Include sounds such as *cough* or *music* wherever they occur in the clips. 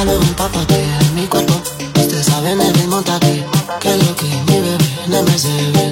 Buscale un papaque en mi cuerpo. Usted sabe en el ritmo aquí. Que lo que mi bebé no me se ve.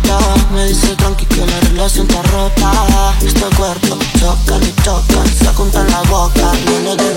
No. Me dice tranqui que la relación está rota. Este cuerpo choca y choca. Se junta en la boca, de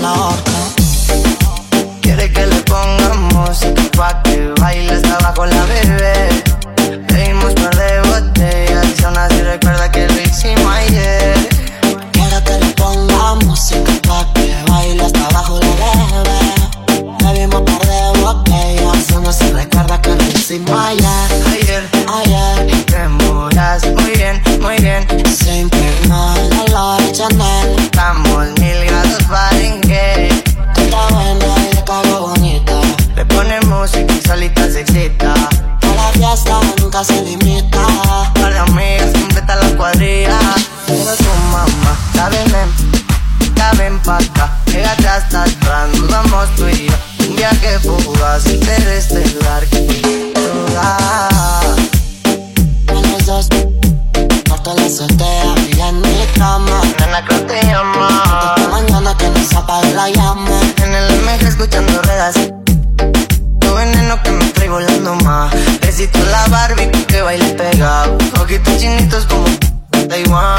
Tu veneno que me trae volando más. Besito la Barbie que baile pegado. Ojitos chinitos como Taiwán.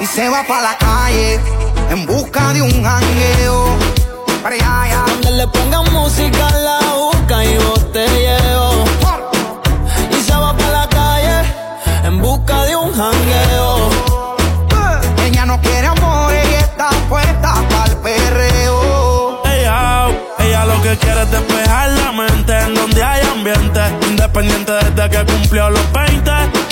Y se va pa' la calle en busca de un jangueo. Para allá, allá. Donde le pongan música la busca y botelleo. Y se va para la calle en busca de un jangueo. Ella no quiere amor y está puesta pa'l perreo. Ella, ella lo que quiere es despejar la mente en donde hay ambiente. Independiente desde que cumplió los 20.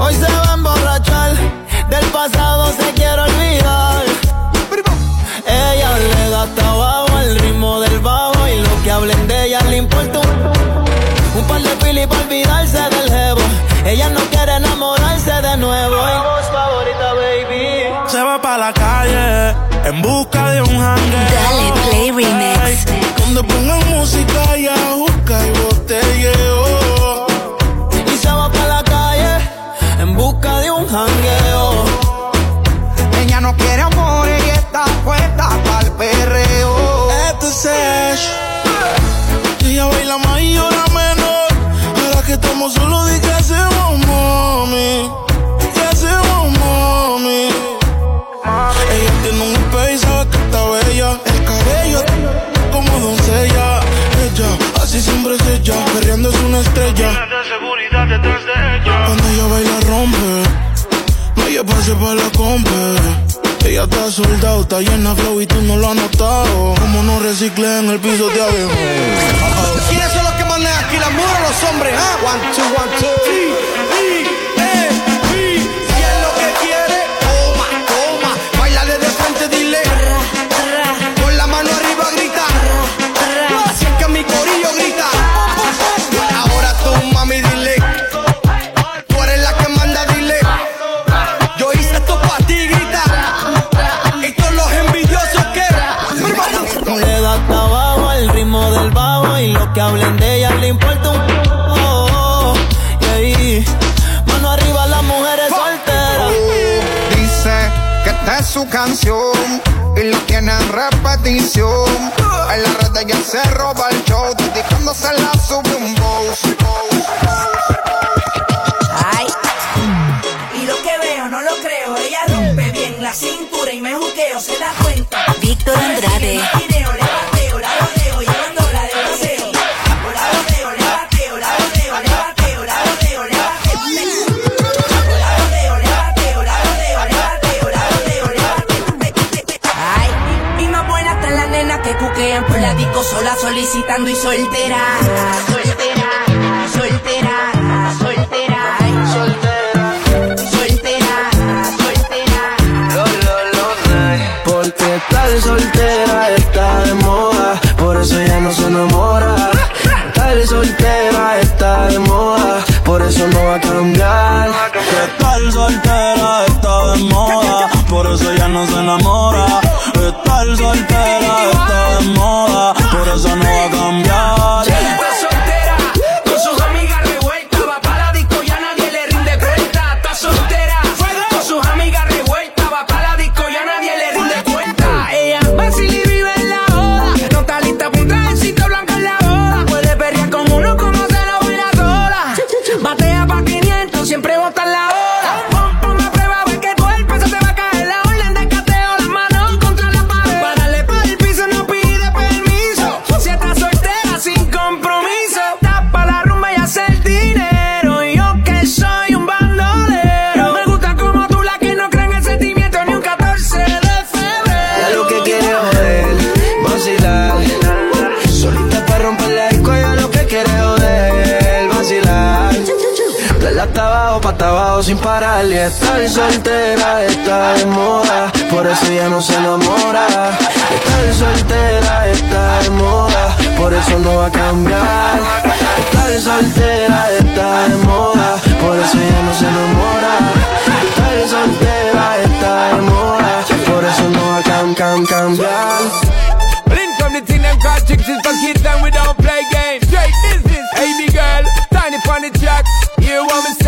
Hoy se va a emborrachar, del pasado se quiere olvidar. Ella le da trabajo al ritmo del bajo y lo que hablen de ella le importa un, par de pili para olvidarse del jevo. Ella no quiere enamorarse de nuevo. Y voz favorita, baby. Se va pa' la calle en busca de un jangueo. Dale Play Remix. Donde pongan música y Solo di que hacemos, mami. ¿Qué hacemos, mami? Ella tiene un y sabe que está bella. El cabello como doncella. Ella, así siempre es ella. Perreando es una estrella. de seguridad detrás de ella. Cuando ella baila, rompe. No, ella pase para la compa. Ella está soldado, está llena flow y tú no lo has notado. Como no reciclé en el piso de abejo. ¿Quiénes aquí las mujeres o los hombres? Ah? One, two, one, two. Sí, que cuquean por la disco sola solicitando y soltera. Soltera, soltera, soltera. Ay, soltera, soltera, soltera. Porque estar soltera está de moda, por eso ya no se enamora. Estar soltera está de moda, por eso no va a cambiar. Que estar soltera está de moda, por eso ya no se enamora. Estar soltera está de moda, por eso no va a cambiar. Pa' hasta abajo sin parar. Y soltera está de moda, por eso ya no se enamora. Estar soltera está de moda, por eso no va a cambiar. Estar soltera está de moda, por eso ya no se enamora. Estar soltera está de moda, por eso no va a cam, cam, cambiar. Link from the thing them call chicks is kids and we don't play games. Straight business, hey girl, tiny funny track. Hear what me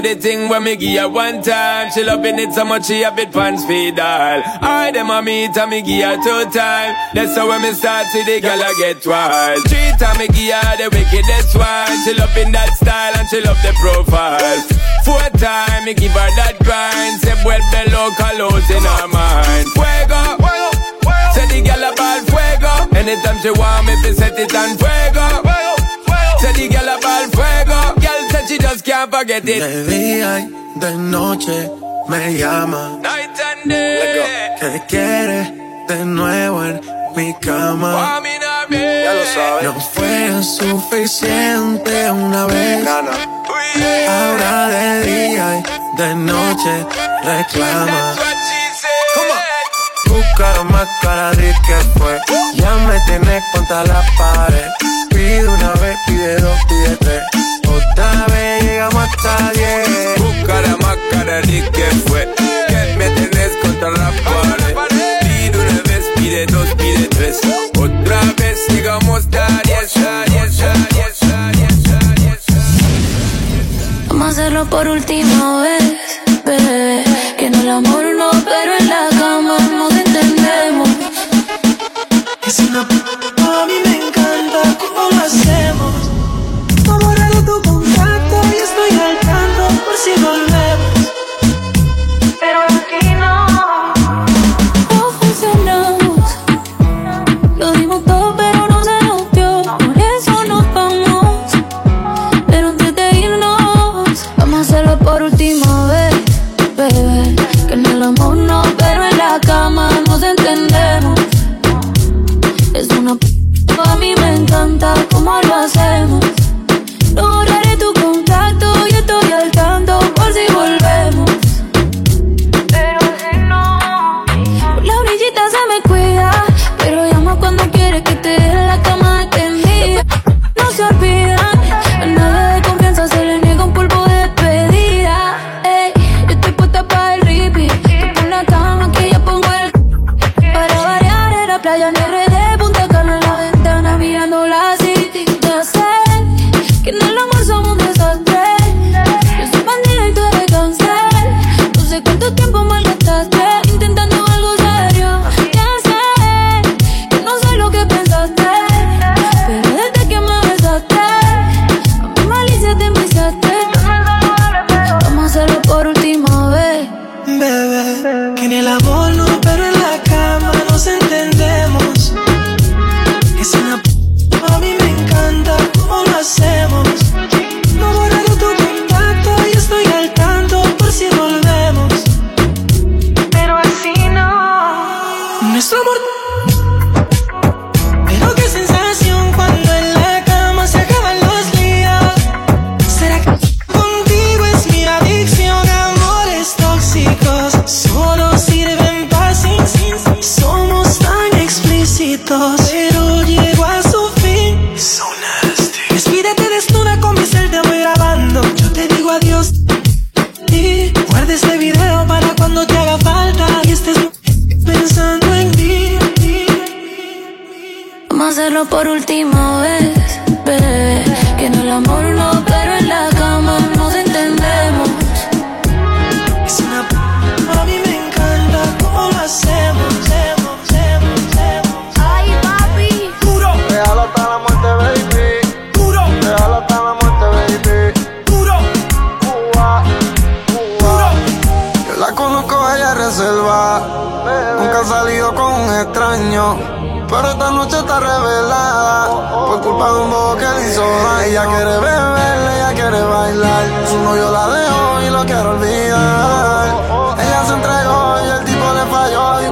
The thing when me give her one time. She loving it so much she have it pants feed all. I them a meet and me give her two time. That's how when me start see the girl I get wild. Three time me give her the wickedest one. She loving that style and she love the profile. Four time me give her that grind. Say vuelve local out in her mind. Fuego, Say the girl about fuego. Anytime she want me, fi set it on fuego. Say the girl about fuego. Girl said she just can't forget it. De día y de noche me llama. Night and day. Que quiere de nuevo en mi cama. Mí no me- No fue suficiente una vez. Yeah. Ahora de día y de noche reclama. Buscaron más cara de que fue. Ya me tienes contra la pared. Pide una vez, pide dos, pide tres. Otra vez llegamos hasta diez. Busca la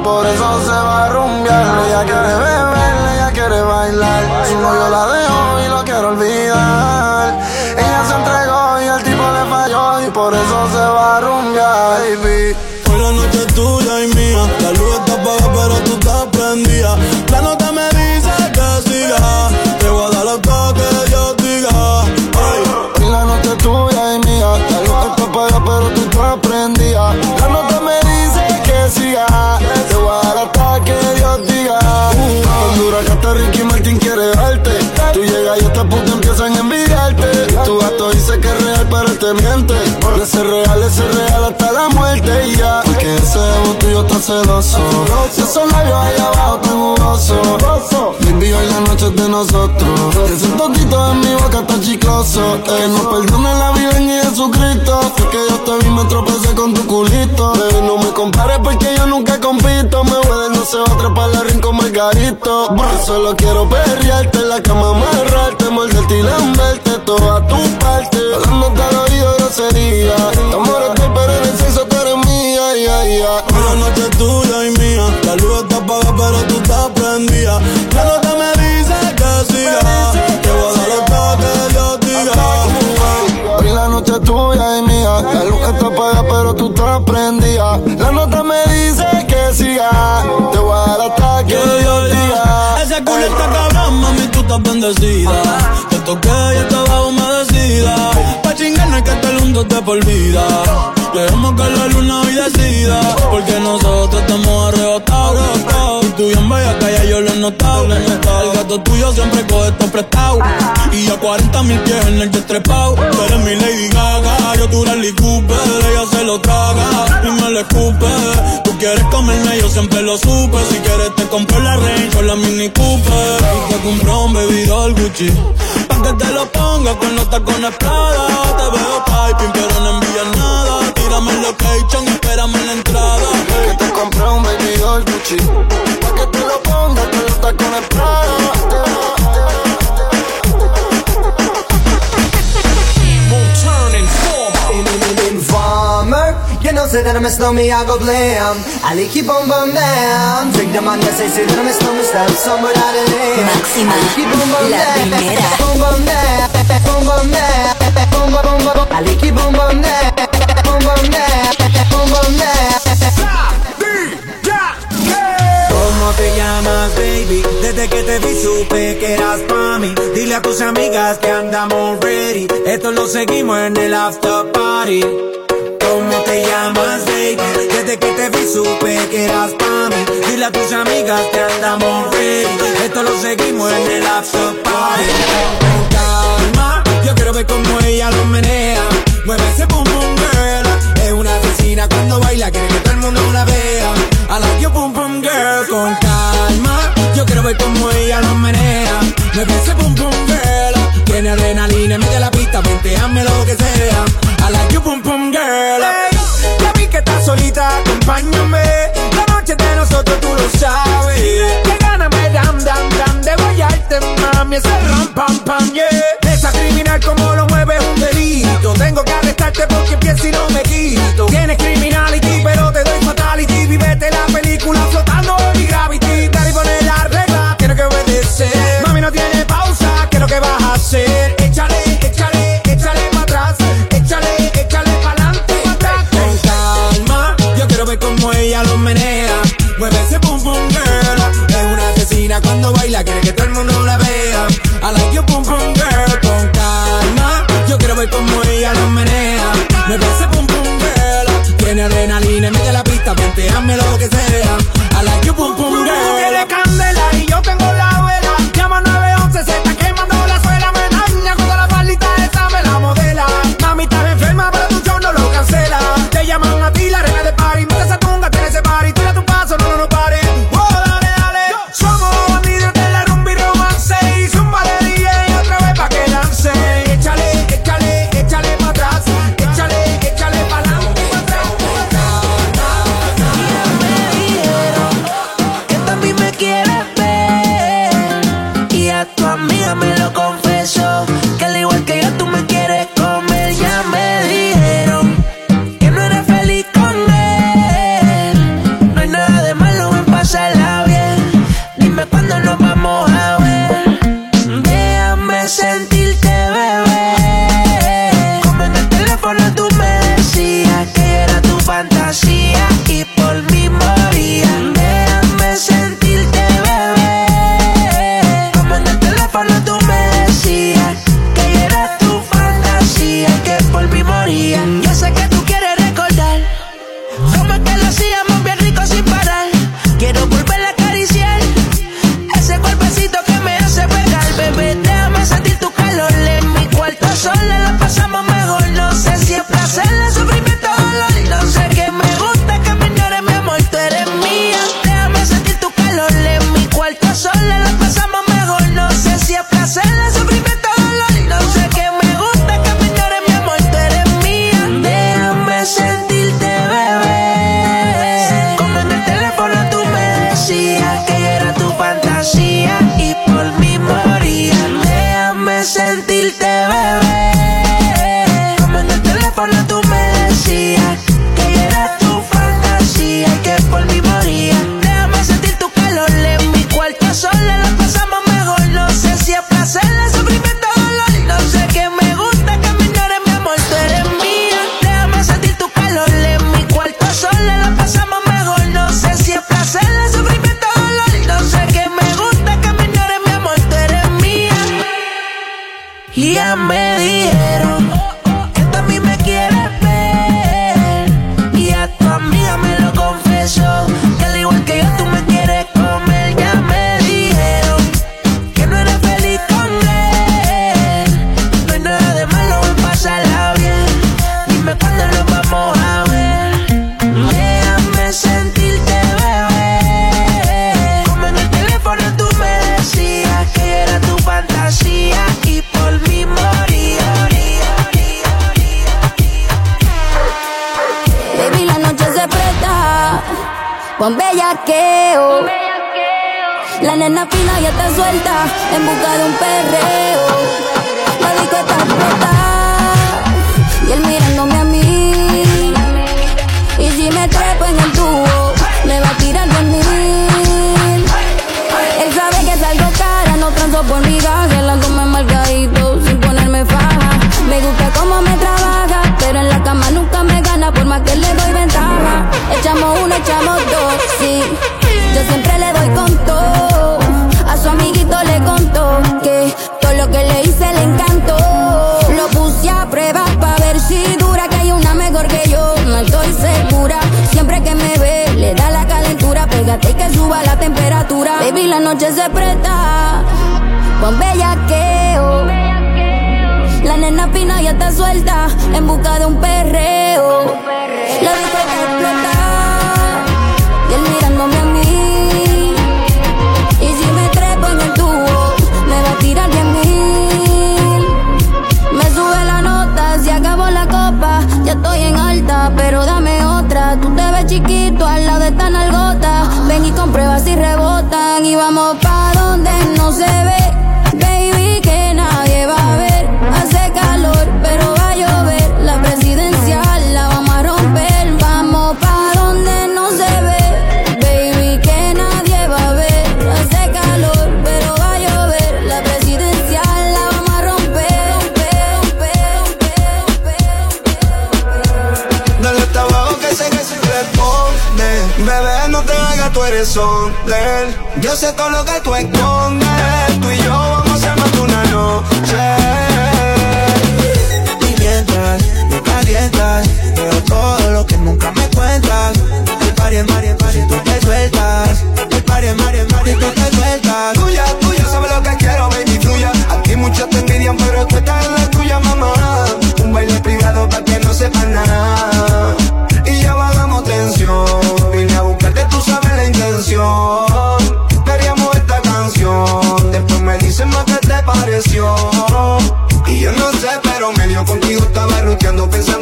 por eso se va a rumbear. Ella quiere beber, Tu gato dice que es real pero te miente. De ser real, ese real hasta la muerte y ya. Porque ese ego tuyo está celoso Esos labios ahí abajo tan jugoso. Baby, hoy la noche es de nosotros. Ese toquito en mi boca está chicloso. Eh, No perdona la vida ni Jesucristo. Es que yo te vi, me tropecé con tu culito. Baby, no me compares porque yo nunca compito. Me voy no se va a trepar la rincón margarito. Brr, Solo quiero perrearte en la cama, amarrarte Morderte y lamberte Tuya y mía La luz está apagada pero tú estás prendida La nota me dice que siga Te voy a dar hasta que Dios diga Ese culo está cabrón, mami, tú estás bendecida. Te toqué y estaba humedecida. Pa' chingar no hay que estar juntos de por vida. Dejemos que la luna hoy decida. Porque nosotros estamos arrebatados. Tú bien bella que ya yo lo he notado. El gato tuyo siempre coge esto prestado. Y a 40 mil pies en el jet trepado. Tú eres mi Lady Gaga, yo tu Rally Cooper. Ella se lo traga y me lo escupe. Tú quieres comerme, yo siempre lo supe. Si quieres te compro la Range o la Mini Cooper. Y te compro un baby doll Gucci. Pa' que te lo ponga con los tacones Prada. Te veo piping, pero no envías nada. Tírame el location y espérame en la entrada. Que te compré un baby doll Gucci say that I'm a snowman, I go blam. I like you, boom, boom, bam. Take them on, yes, say that I'm a snowman, stop somewhere out of there. Máxima, la primera. Boom, boom, bam. Boom, boom, bam. Boom, boom, boom, boom. I like you, boom, boom, bam. Boom, boom, bam. Boom, boom, bam. te llamas, baby? Desde que te vi supe que eras pa' mí. Dile a tus amigas que andamos ready. Esto lo seguimos en el after party cómo te llamas, baby. Desde que te vi supe que eras pa' mí. Dile a tus amigas que andamos ready. Esto lo seguimos en el after party. Con calma, yo quiero ver cómo ella lo menea. Mueve ese boom boom girl. Es una asesina cuando baila, quiere que todo el mundo la vea. A la yo boom boom girl. Con calma, yo quiero ver cómo ella lo menea. Mueve ese boom boom girl. Tiene adrenalina, tú lo sabes. Que gana me dan, dan, dan de guayarte, mami, ese ram, pam, pam, yeah. Esa criminal como lo mueve un delito. Tengo que arrestarte porque pienso y no me Ya me dijeron con bellaqueo. La nena fina ya está suelta en busca de un perreo. La disco está explotada y él mirándome a mí. Y si me trepo en el tubo, me va a tirar de mil. Él sabe que salgo cara, no transo por mi gaja, la goma marcadito sin ponerme faja. Me gusta cómo me trabaja, pero en la cama nunca me gana por más que le doy. Echamos uno, echamos dos, sí. Yo siempre le doy con todo. A su amiguito le contó que todo lo que le hice le encantó. Lo puse a prueba pa' ver si dura, que hay una mejor que yo, no estoy segura. Siempre que me ve, le da la calentura, pégate y que suba la temperatura. Baby, la noche se presta con bellaqueo. La nena fina ya está suelta en busca de un perreo. La discoteca explota y él mirándome a mí. Y si me trepo en el tubo, me va a tirar diez mil. Me sube la nota, se acabó la copa. Ya estoy en alta, pero dame otra. Tú te ves chiquito al lado de esta nalgota. Ven y comprueba si rebotan. Y vamos pa' donde no se ve. Yo sé todo lo que tú escondes. Medio contigo estaba ruteando pensando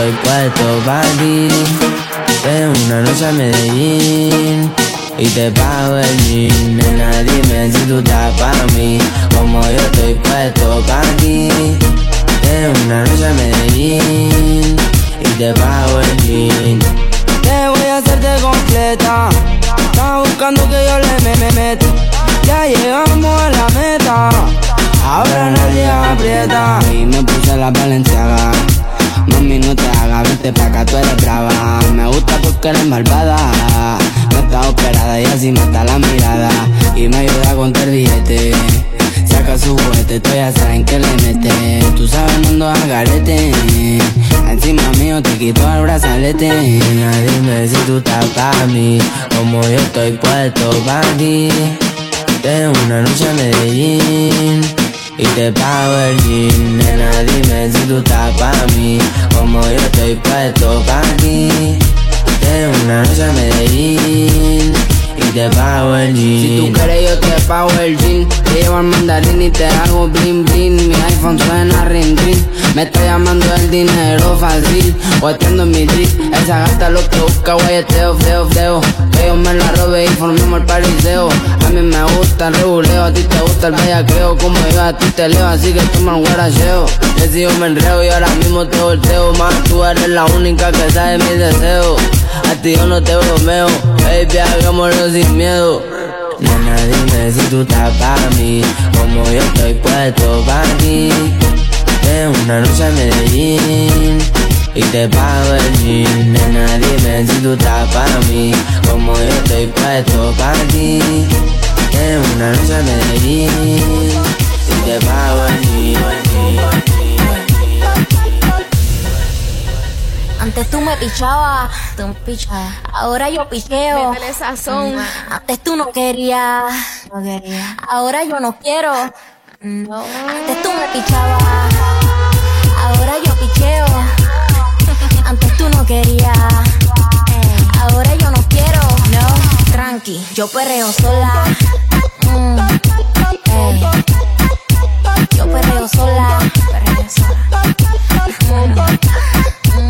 estoy puesto pa' ti. Ven una noche a Medellín y te pago el jean. Nena, dime si tú estás pa' mí, como yo estoy puesto pa' ti. Ven una noche a Medellín y te pago el jean. Te voy a hacerte completa. Estás buscando que yo le me, me meto. Ya llegamos a la meta. Ahora nadie aprieta. Y me puse la valenciaga. Hagas, vente pa' acá, tú eres brava. Me gusta porque eres malvada. No estás operada y así mata la mirada. Y me ayuda a contar billete. Saca su juguete, tú ya saben que le mete. Tú sabes, no ando a garete. Encima mío te quito el brazalete. Nena, dime si tú estás pa' mí. Como yo estoy puesto pa' ti. Tengo una noche a Medellín y te pago el jean Nena, dime si tú estás pa' mí. Como yo estoy puesto pa' ti. Tengo una noche a Medellín Si tú quieres yo te pago el jean. Te llevo al mandarín y te hago bling bling. Mi iPhone suena ring ring. Me está llamando el dinero fácil. Guateando en mi drip. Esa gata lo que busca, guayeteo, feo, feo. Que yo me la robe y formemos el pariseo. A mí me gusta el reguleo, a ti te gusta el bellaqueo. Como yo a ti te leo, así que toma el guaracheo. yo me enreo y ahora mismo te volteo. Más tú eres la única que sabe mis deseos. A ti yo no te bromeo, baby, hagámoslo sin miedo. Nena, dime si tú estás para mí, como yo estoy puesto para ti. En una noche a Medellín y te pago el jean. Nena, dime si tú estás para mí, como yo estoy puesto para ti. En una noche a Medellín y te pago el Antes tú me pichabas, tú me pichabas. Ahora yo picheo. Métele sazón. Antes tú no querías, no quería. Ahora yo no quiero. No. Antes tú me pichabas. Ahora yo picheo. *laughs* Antes tú no querías. Ahora yo no quiero. No. Tranqui, yo perreo sola. Mm. Yo perreo sola. Perreo sola. Mm.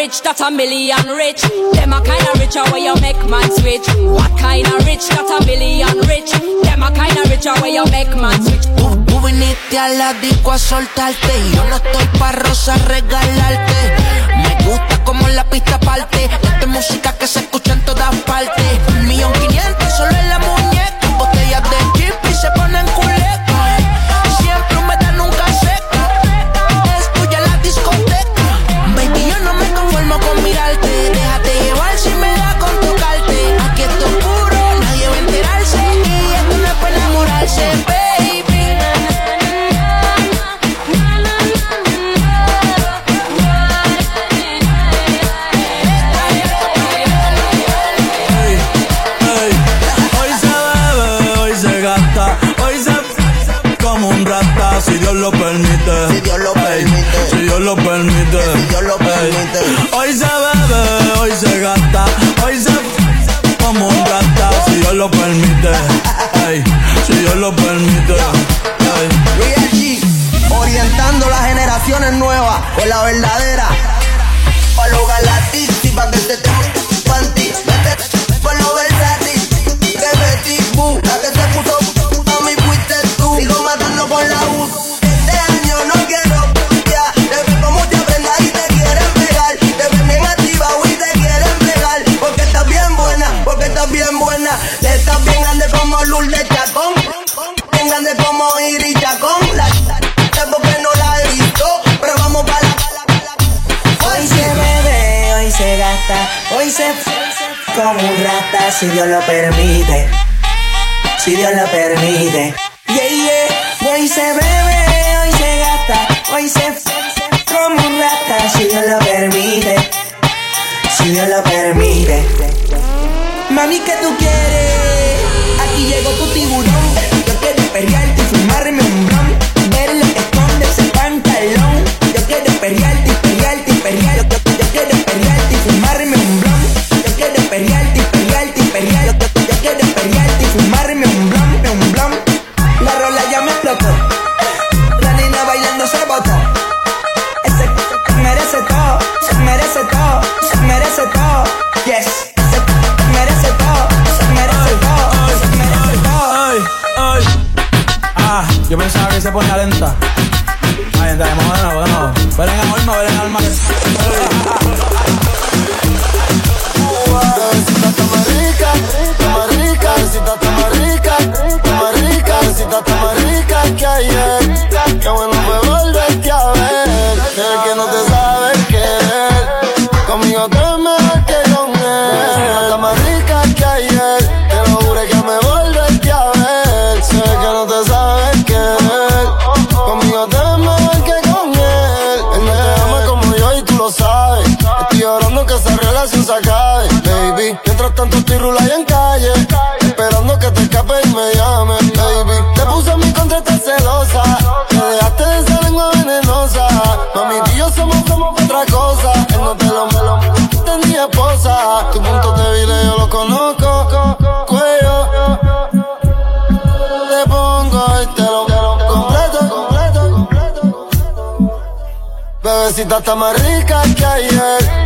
rich that a million rich? Them a kind of richer where you make man switch. What kind of rich that a million rich? Them a kind of richer where you make man switch. Tú, viniste a la disco a soltarte yo no estoy pa' rosa regalarte. Me gusta como la pista parte. Esta es música que se escucha en todas partes. Un millón quinientos solo en la mujer yo lo pedí. se baby. Mientras tanto estoy rula en calle, esperando que te escape y me llame, baby. Te puse en mi contra, estás celosa. Te dejaste de esa lengua venenosa. Mami, tú y yo somos como otra cosa. Él no te lo me lo tenía esposa. Tu punto de débil yo lo conozco. Cuello, te pongo y te lo completo. Bebecita está más rica que ayer.